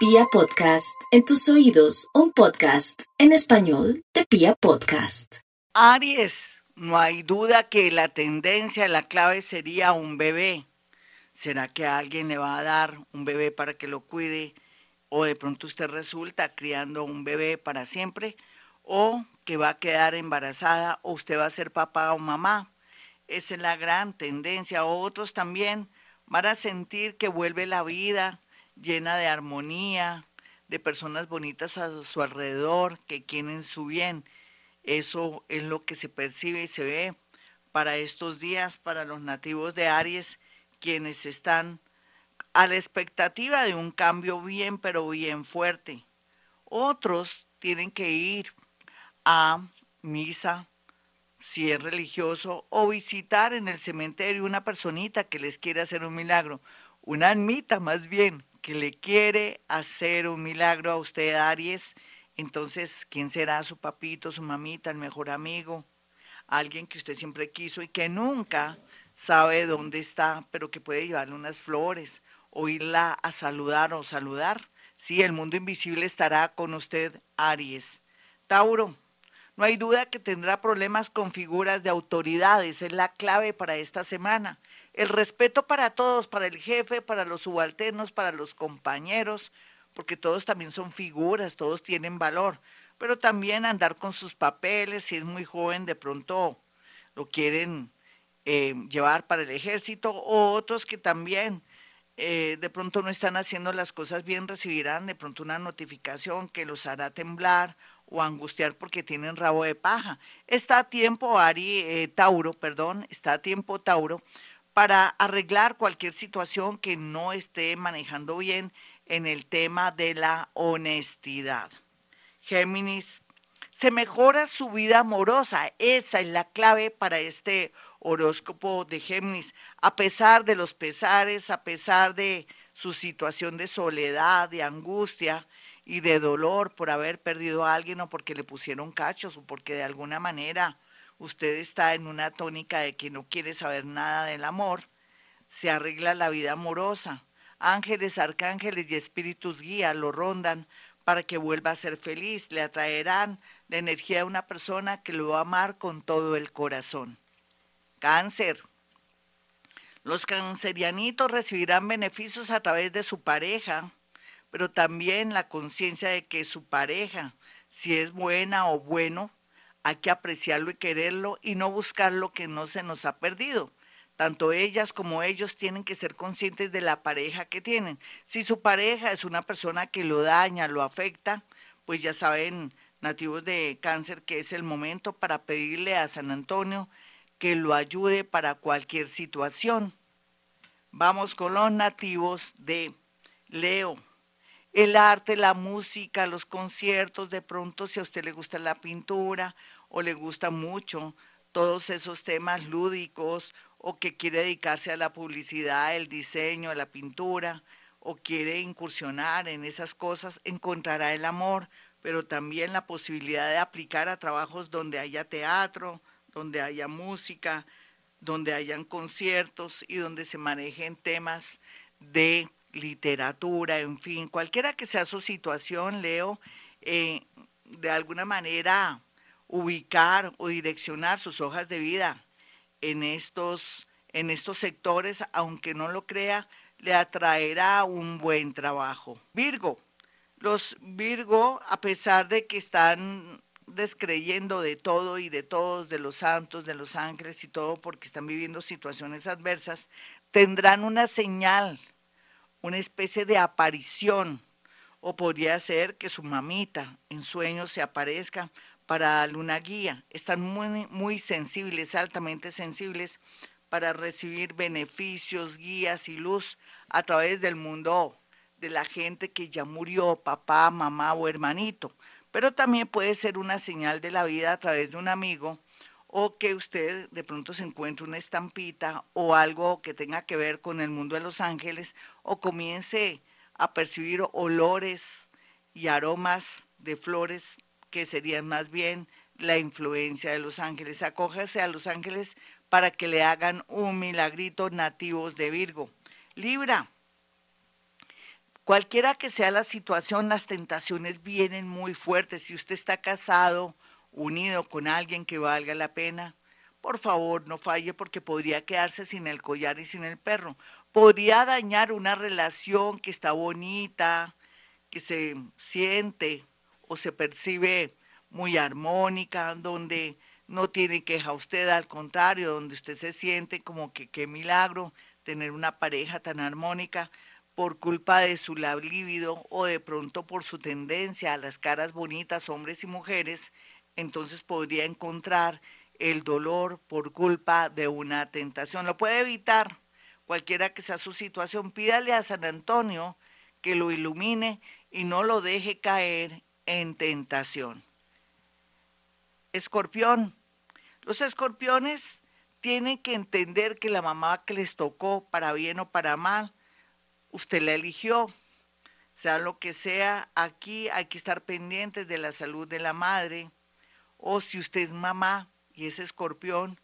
Pia Podcast, en tus oídos, un podcast en español de Pia Podcast. Aries, no hay duda que la tendencia, la clave sería un bebé. ¿Será que alguien le va a dar un bebé para que lo cuide? ¿O de pronto usted resulta criando un bebé para siempre? ¿O que va a quedar embarazada? ¿O usted va a ser papá o mamá? Esa es la gran tendencia. Otros también van a sentir que vuelve la vida llena de armonía, de personas bonitas a su alrededor que quieren su bien. Eso es lo que se percibe y se ve para estos días, para los nativos de Aries, quienes están a la expectativa de un cambio bien, pero bien fuerte. Otros tienen que ir a misa, si es religioso, o visitar en el cementerio una personita que les quiere hacer un milagro, una almita más bien, que le quiere hacer un milagro a usted, Aries. Entonces, ¿quién será su papito, su mamita, el mejor amigo? Alguien que usted siempre quiso y que nunca sabe dónde está, pero que puede llevarle unas flores o irla a saludar o saludar. Sí, el mundo invisible estará con usted, Aries. Tauro, no hay duda que tendrá problemas con figuras de autoridades, es la clave para esta semana. El respeto para todos, para el jefe, para los subalternos, para los compañeros, porque todos también son figuras, todos tienen valor, pero también andar con sus papeles, si es muy joven, de pronto lo quieren eh, llevar para el ejército, o otros que también eh, de pronto no están haciendo las cosas bien, recibirán de pronto una notificación que los hará temblar o angustiar porque tienen rabo de paja. Está a tiempo, Ari, eh, Tauro, perdón, está a tiempo, Tauro, para arreglar cualquier situación que no esté manejando bien en el tema de la honestidad. Géminis, se mejora su vida amorosa. Esa es la clave para este horóscopo de Géminis. A pesar de los pesares, a pesar de su situación de soledad, de angustia y de dolor por haber perdido a alguien o porque le pusieron cachos o porque de alguna manera usted está en una tónica de que no quiere saber nada del amor, se arregla la vida amorosa. Ángeles, arcángeles y espíritus guía lo rondan para que vuelva a ser feliz, le atraerán la energía de una persona que lo va a amar con todo el corazón. Cáncer. Los cancerianitos recibirán beneficios a través de su pareja, pero también la conciencia de que su pareja, si es buena o bueno, hay que apreciarlo y quererlo y no buscar lo que no se nos ha perdido. Tanto ellas como ellos tienen que ser conscientes de la pareja que tienen. Si su pareja es una persona que lo daña, lo afecta, pues ya saben, nativos de cáncer, que es el momento para pedirle a San Antonio que lo ayude para cualquier situación. Vamos con los nativos de Leo el arte, la música, los conciertos, de pronto si a usted le gusta la pintura o le gusta mucho todos esos temas lúdicos o que quiere dedicarse a la publicidad, el diseño, a la pintura o quiere incursionar en esas cosas, encontrará el amor, pero también la posibilidad de aplicar a trabajos donde haya teatro, donde haya música, donde hayan conciertos y donde se manejen temas de literatura, en fin, cualquiera que sea su situación, Leo, eh, de alguna manera ubicar o direccionar sus hojas de vida en estos, en estos sectores, aunque no lo crea, le atraerá un buen trabajo. Virgo, los Virgo, a pesar de que están descreyendo de todo y de todos, de los santos, de los ángeles y todo, porque están viviendo situaciones adversas, tendrán una señal una especie de aparición, o podría ser que su mamita en sueños se aparezca para darle una guía. Están muy, muy sensibles, altamente sensibles para recibir beneficios, guías y luz a través del mundo de la gente que ya murió, papá, mamá o hermanito. Pero también puede ser una señal de la vida a través de un amigo o que usted de pronto se encuentre una estampita o algo que tenga que ver con el mundo de los ángeles o comience a percibir olores y aromas de flores que serían más bien la influencia de los ángeles. Acójase a los ángeles para que le hagan un milagrito nativos de Virgo. Libra, Cualquiera que sea la situación, las tentaciones vienen muy fuertes. Si usted está casado, unido con alguien que valga la pena, por favor no falle porque podría quedarse sin el collar y sin el perro. Podría dañar una relación que está bonita, que se siente o se percibe muy armónica, donde no tiene queja usted, al contrario, donde usted se siente como que qué milagro tener una pareja tan armónica por culpa de su líbido o de pronto por su tendencia a las caras bonitas, hombres y mujeres, entonces podría encontrar el dolor por culpa de una tentación. Lo puede evitar, cualquiera que sea su situación. Pídale a San Antonio que lo ilumine y no lo deje caer en tentación. Escorpión. Los escorpiones tienen que entender que la mamá que les tocó, para bien o para mal, usted la eligió. Sea lo que sea, aquí hay que estar pendientes de la salud de la madre. O si usted es mamá y es escorpión,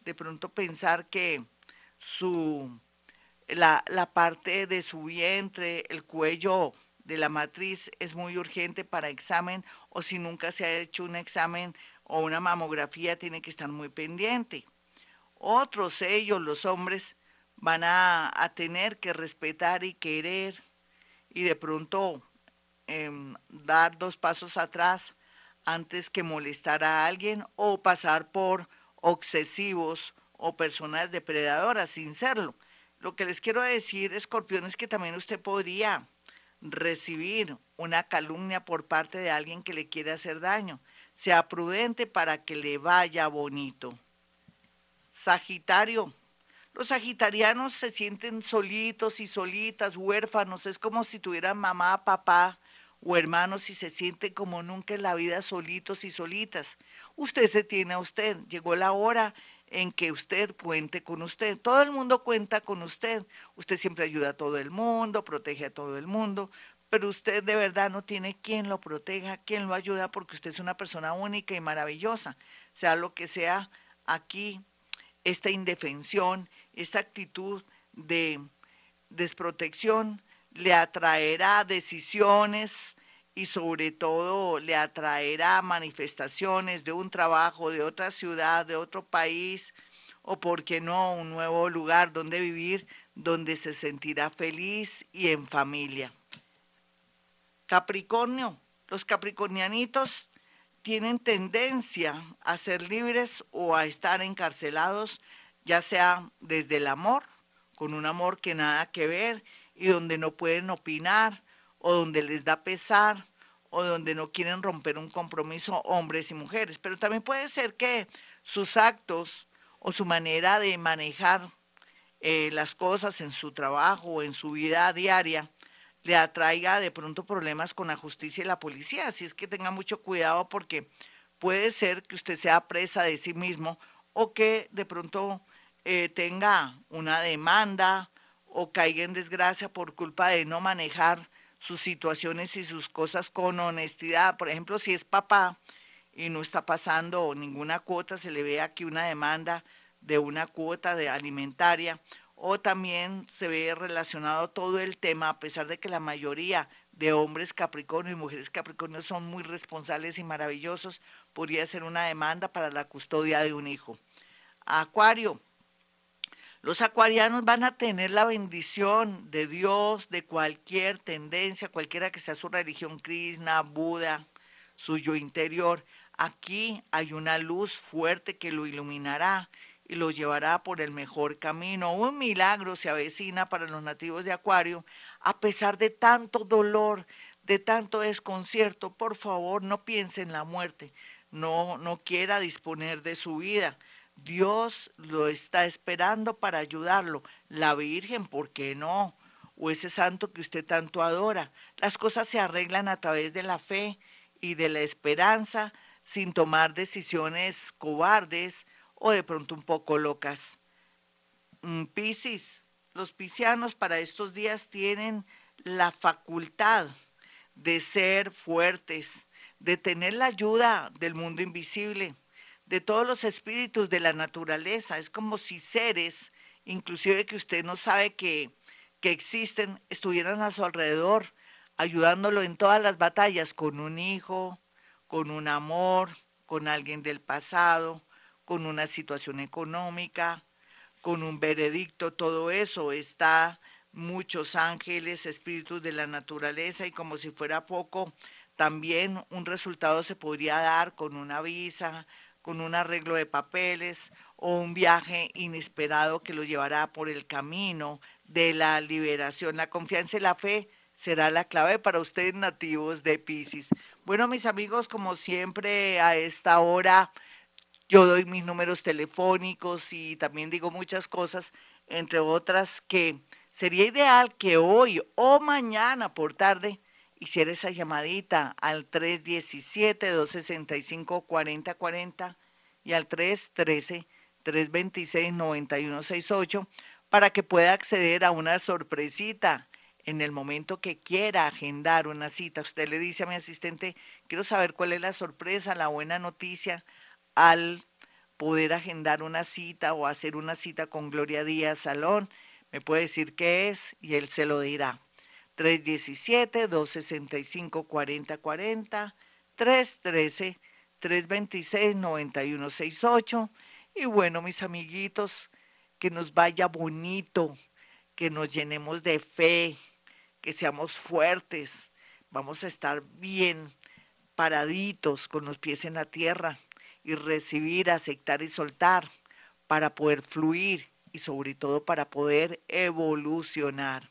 de pronto pensar que su la, la parte de su vientre, el cuello de la matriz es muy urgente para examen o si nunca se ha hecho un examen o una mamografía tiene que estar muy pendiente. Otros, ellos, los hombres, van a, tener que respetar y querer y de pronto em, dar dos pasos atrás antes que molestar a alguien o pasar por obsesivos o personas depredadoras sin serlo. Lo que les quiero decir, escorpión, es que también usted podría recibir una calumnia por parte de alguien que le quiere hacer daño sea prudente para que le vaya bonito. Sagitario. Los sagitarianos se sienten solitos y solitas, huérfanos. Es como si tuvieran mamá, papá o hermanos y se sienten como nunca en la vida solitos y solitas. Usted se tiene a usted. Llegó la hora en que usted cuente con usted. Todo el mundo cuenta con usted. Usted siempre ayuda a todo el mundo, protege a todo el mundo, pero usted de verdad no tiene quien lo proteja, quien lo ayuda, porque usted es una persona única y maravillosa. Sea lo que sea, aquí esta indefensión, esta actitud de desprotección le atraerá decisiones y sobre todo le atraerá manifestaciones de un trabajo, de otra ciudad, de otro país, o por qué no, un nuevo lugar donde vivir, donde se sentirá feliz y en familia. Capricornio, los capricornianitos tienen tendencia a ser libres o a estar encarcelados, ya sea desde el amor, con un amor que nada que ver y donde no pueden opinar o donde les da pesar o donde no quieren romper un compromiso hombres y mujeres. Pero también puede ser que sus actos o su manera de manejar eh, las cosas en su trabajo o en su vida diaria le atraiga de pronto problemas con la justicia y la policía. Así es que tenga mucho cuidado porque puede ser que usted sea presa de sí mismo o que de pronto eh, tenga una demanda o caiga en desgracia por culpa de no manejar sus situaciones y sus cosas con honestidad. Por ejemplo, si es papá y no está pasando ninguna cuota, se le ve aquí una demanda de una cuota de alimentaria o también se ve relacionado todo el tema, a pesar de que la mayoría de hombres Capricornio y mujeres Capricornio son muy responsables y maravillosos, podría ser una demanda para la custodia de un hijo. Acuario. Los acuarianos van a tener la bendición de Dios, de cualquier tendencia, cualquiera que sea su religión, Krishna, Buda, suyo interior. Aquí hay una luz fuerte que lo iluminará y los llevará por el mejor camino. Un milagro se avecina para los nativos de Acuario, a pesar de tanto dolor, de tanto desconcierto. Por favor, no piense en la muerte, no, no quiera disponer de su vida. Dios lo está esperando para ayudarlo. La Virgen, ¿por qué no? O ese santo que usted tanto adora. Las cosas se arreglan a través de la fe y de la esperanza, sin tomar decisiones cobardes, o de pronto un poco locas. Mm, Piscis, los piscianos para estos días tienen la facultad de ser fuertes, de tener la ayuda del mundo invisible, de todos los espíritus de la naturaleza. Es como si seres, inclusive que usted no sabe que, que existen estuvieran a su alrededor, ayudándolo en todas las batallas, con un hijo, con un amor, con alguien del pasado, con una situación económica, con un veredicto, todo eso está muchos ángeles, espíritus de la naturaleza y como si fuera poco, también un resultado se podría dar con una visa, con un arreglo de papeles o un viaje inesperado que lo llevará por el camino de la liberación. La confianza y la fe será la clave para ustedes nativos de Pisces. Bueno, mis amigos, como siempre a esta hora yo doy mis números telefónicos y también digo muchas cosas, entre otras que sería ideal que hoy o mañana por tarde hiciera esa llamadita al 317-265-4040 y al 313-326-9168 para que pueda acceder a una sorpresita en el momento que quiera agendar una cita. Usted le dice a mi asistente, quiero saber cuál es la sorpresa, la buena noticia al poder agendar una cita o hacer una cita con Gloria Díaz Salón. Me puede decir qué es y él se lo dirá. 317-265-4040, 313-326-9168. Y bueno, mis amiguitos, que nos vaya bonito, que nos llenemos de fe, que seamos fuertes. Vamos a estar bien paraditos con los pies en la tierra y recibir, aceptar y soltar para poder fluir y sobre todo para poder evolucionar.